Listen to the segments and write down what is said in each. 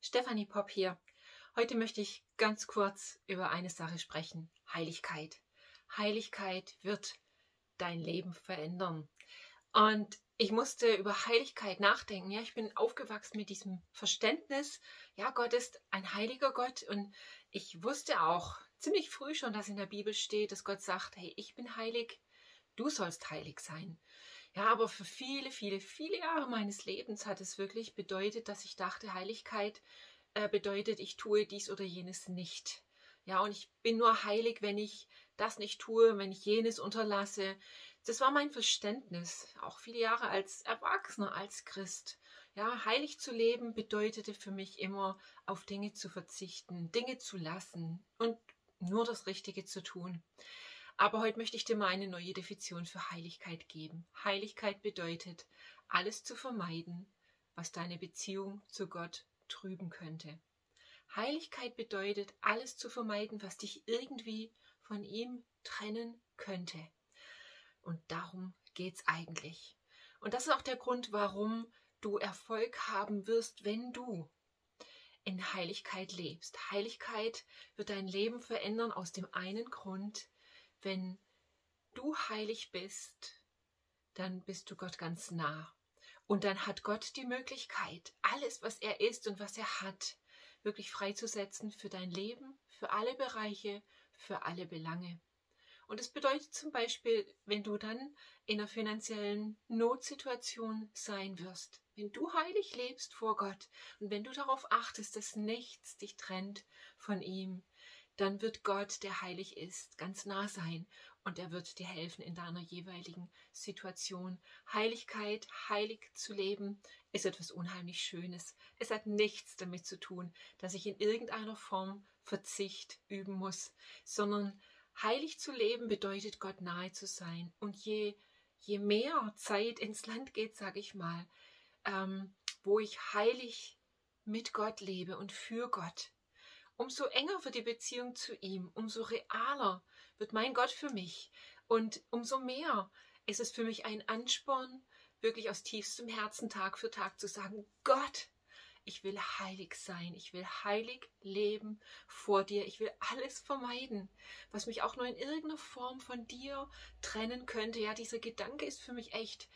Stefanie Popp hier. Heute möchte ich ganz kurz über eine Sache sprechen. Heiligkeit. Heiligkeit wird dein Leben verändern. Und ich musste über Heiligkeit nachdenken. Ja, ich bin aufgewachsen mit diesem Verständnis. Ja, Gott ist ein heiliger Gott. Und ich wusste auch ziemlich früh schon, dass in der Bibel steht, dass Gott sagt, hey, ich bin heilig. Du sollst heilig sein. Ja, aber für viele, viele, viele Jahre meines Lebens hat es wirklich bedeutet, dass ich dachte, Heiligkeit äh, bedeutet, ich tue dies oder jenes nicht. Ja, und ich bin nur heilig, wenn ich das nicht tue, wenn ich jenes unterlasse. Das war mein Verständnis, auch viele Jahre als Erwachsener, als Christ. Ja, heilig zu leben bedeutete für mich immer, auf Dinge zu verzichten, Dinge zu lassen und nur das Richtige zu tun. Aber heute möchte ich dir mal eine neue Definition für Heiligkeit geben. Heiligkeit bedeutet, alles zu vermeiden, was deine Beziehung zu Gott trüben könnte. Heiligkeit bedeutet, alles zu vermeiden, was dich irgendwie von ihm trennen könnte. Und darum geht's eigentlich. Und das ist auch der Grund, warum du Erfolg haben wirst, wenn du in Heiligkeit lebst. Heiligkeit wird dein Leben verändern aus dem einen Grund, wenn du heilig bist, dann bist du Gott ganz nah. Und dann hat Gott die Möglichkeit, alles, was er ist und was er hat, wirklich freizusetzen für dein Leben, für alle Bereiche, für alle Belange. Und es bedeutet zum Beispiel, wenn du dann in einer finanziellen Notsituation sein wirst, wenn du heilig lebst vor Gott und wenn du darauf achtest, dass nichts dich trennt von ihm, dann wird Gott, der heilig ist, ganz nah sein und er wird dir helfen in deiner jeweiligen Situation. Heiligkeit, heilig zu leben, ist etwas unheimlich Schönes. Es hat nichts damit zu tun, dass ich in irgendeiner Form Verzicht üben muss, sondern heilig zu leben bedeutet, Gott nahe zu sein. Und je, je mehr Zeit ins Land geht, sage ich mal, ähm, wo ich heilig mit Gott lebe und für Gott, umso enger wird die Beziehung zu ihm, umso realer wird mein Gott für mich. Und umso mehr. Ist es für mich ein Ansporn, wirklich aus tiefstem Herzen Tag für Tag zu sagen, Gott, ich will heilig sein, ich will heilig leben vor dir, ich will alles vermeiden, was mich auch nur in irgendeiner Form von dir trennen könnte. Ja, dieser Gedanke ist für mich echt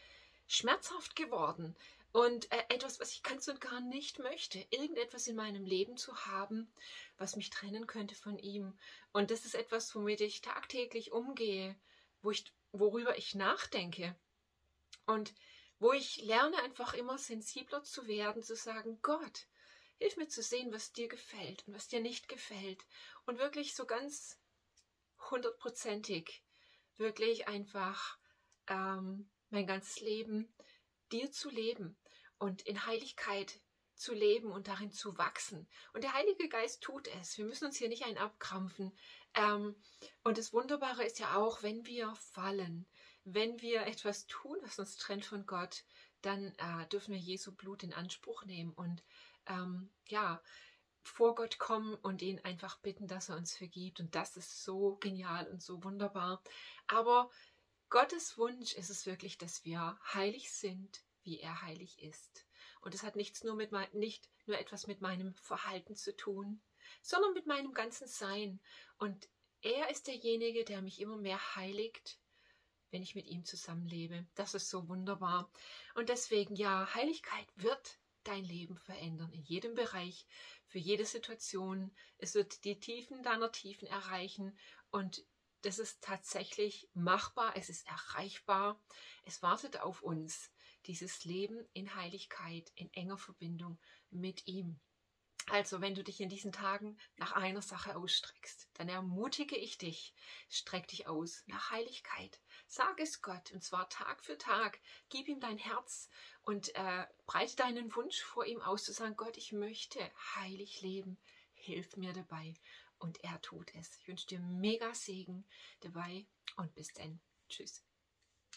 schmerzhaft geworden und äh, etwas, was ich ganz und gar nicht möchte, irgendetwas in meinem Leben zu haben, was mich trennen könnte von ihm. Und das ist etwas, womit ich tagtäglich umgehe, wo ich, worüber ich nachdenke und wo ich lerne, einfach immer sensibler zu werden, zu sagen, Gott, hilf mir zu sehen, was dir gefällt und was dir nicht gefällt und wirklich so ganz hundertprozentig, wirklich einfach ähm, mein ganzes Leben dir zu leben und in Heiligkeit zu leben und darin zu wachsen. Und der Heilige Geist tut es. Wir müssen uns hier nicht ein abkrampfen. Ähm, und das Wunderbare ist ja auch, wenn wir fallen, wenn wir etwas tun, was uns trennt von Gott, dann äh, dürfen wir Jesu Blut in Anspruch nehmen und ähm, ja, vor Gott kommen und ihn einfach bitten, dass er uns vergibt. Und das ist so genial und so wunderbar. Aber Gottes Wunsch ist es wirklich, dass wir heilig sind, wie er heilig ist. Und es hat nichts nur mit nicht nur etwas mit meinem Verhalten zu tun, sondern mit meinem ganzen Sein. Und er ist derjenige, der mich immer mehr heiligt, wenn ich mit ihm zusammenlebe. Das ist so wunderbar. Und deswegen, ja, Heiligkeit wird dein Leben verändern, in jedem Bereich, für jede Situation. Es wird die Tiefen deiner Tiefen erreichen und das ist tatsächlich machbar, es ist erreichbar, es wartet auf uns, dieses Leben in Heiligkeit, in enger Verbindung mit ihm. Also, wenn du dich in diesen Tagen nach einer Sache ausstreckst, dann ermutige ich dich, streck dich aus nach Heiligkeit. Sag es Gott, und zwar Tag für Tag. Gib ihm dein Herz und äh, breite deinen Wunsch vor ihm aus, zu sagen, Gott, ich möchte heilig leben. Hilf mir dabei und er tut es. Ich wünsche dir mega Segen dabei und bis dann. Tschüss.